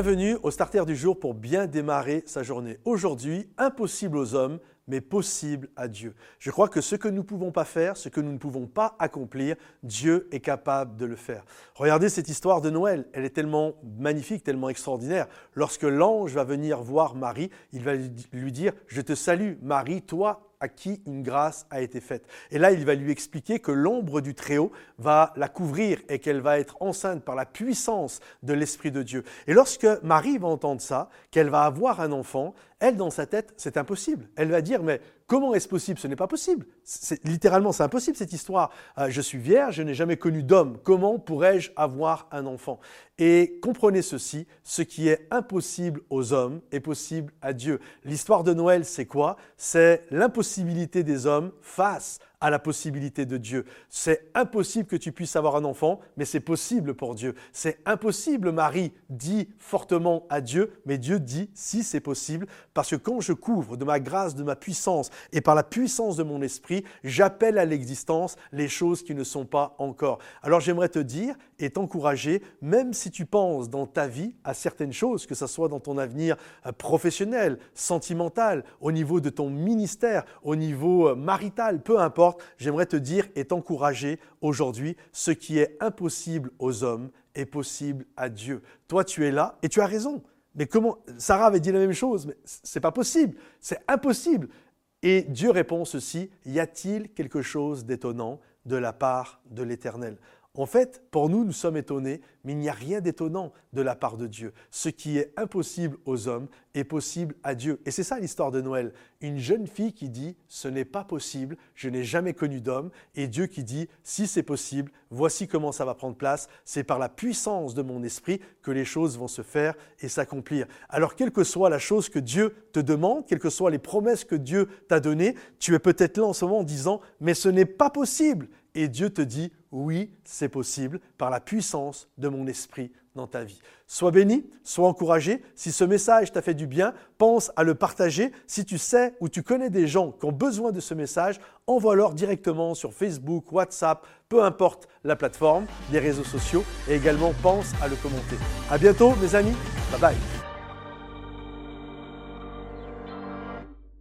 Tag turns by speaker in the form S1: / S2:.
S1: Bienvenue au starter du jour pour bien démarrer sa journée. Aujourd'hui, impossible aux hommes, mais possible à Dieu. Je crois que ce que nous ne pouvons pas faire, ce que nous ne pouvons pas accomplir, Dieu est capable de le faire. Regardez cette histoire de Noël, elle est tellement magnifique, tellement extraordinaire. Lorsque l'ange va venir voir Marie, il va lui dire, je te salue Marie, toi à qui une grâce a été faite. Et là, il va lui expliquer que l'ombre du Très-Haut va la couvrir et qu'elle va être enceinte par la puissance de l'Esprit de Dieu. Et lorsque Marie va entendre ça, qu'elle va avoir un enfant, elle, dans sa tête, c'est impossible. Elle va dire, mais comment est-ce possible? Ce n'est pas possible. littéralement, c'est impossible cette histoire. Euh, je suis vierge, je n'ai jamais connu d'homme. Comment pourrais-je avoir un enfant? Et comprenez ceci, ce qui est impossible aux hommes est possible à Dieu. L'histoire de Noël, c'est quoi? C'est l'impossibilité des hommes face à la possibilité de Dieu. C'est impossible que tu puisses avoir un enfant, mais c'est possible pour Dieu. C'est impossible, Marie dit fortement à Dieu, mais Dieu dit si c'est possible, parce que quand je couvre de ma grâce, de ma puissance, et par la puissance de mon esprit, j'appelle à l'existence les choses qui ne sont pas encore. Alors j'aimerais te dire et t'encourager, même si tu penses dans ta vie à certaines choses, que ce soit dans ton avenir euh, professionnel, sentimental, au niveau de ton ministère, au niveau euh, marital, peu importe, j'aimerais te dire et t'encourager aujourd'hui, ce qui est impossible aux hommes est possible à Dieu. Toi, tu es là et tu as raison. Mais comment Sarah avait dit la même chose, mais c'est pas possible, c'est impossible. Et Dieu répond ceci y a-t-il quelque chose d'étonnant de la part de l'Éternel? En fait, pour nous, nous sommes étonnés, mais il n'y a rien d'étonnant de la part de Dieu. Ce qui est impossible aux hommes est possible à Dieu. Et c'est ça l'histoire de Noël. Une jeune fille qui dit, ce n'est pas possible, je n'ai jamais connu d'homme, et Dieu qui dit, si c'est possible, voici comment ça va prendre place, c'est par la puissance de mon esprit que les choses vont se faire et s'accomplir. Alors, quelle que soit la chose que Dieu te demande, quelles que soient les promesses que Dieu t'a données, tu es peut-être là en ce moment en disant, mais ce n'est pas possible. Et Dieu te dit, oui, c'est possible par la puissance de mon esprit dans ta vie. Sois béni, sois encouragé. Si ce message t'a fait du bien, pense à le partager. Si tu sais ou tu connais des gens qui ont besoin de ce message, envoie-leur directement sur Facebook, WhatsApp, peu importe la plateforme, les réseaux sociaux et également pense à le commenter. À bientôt mes amis. Bye bye.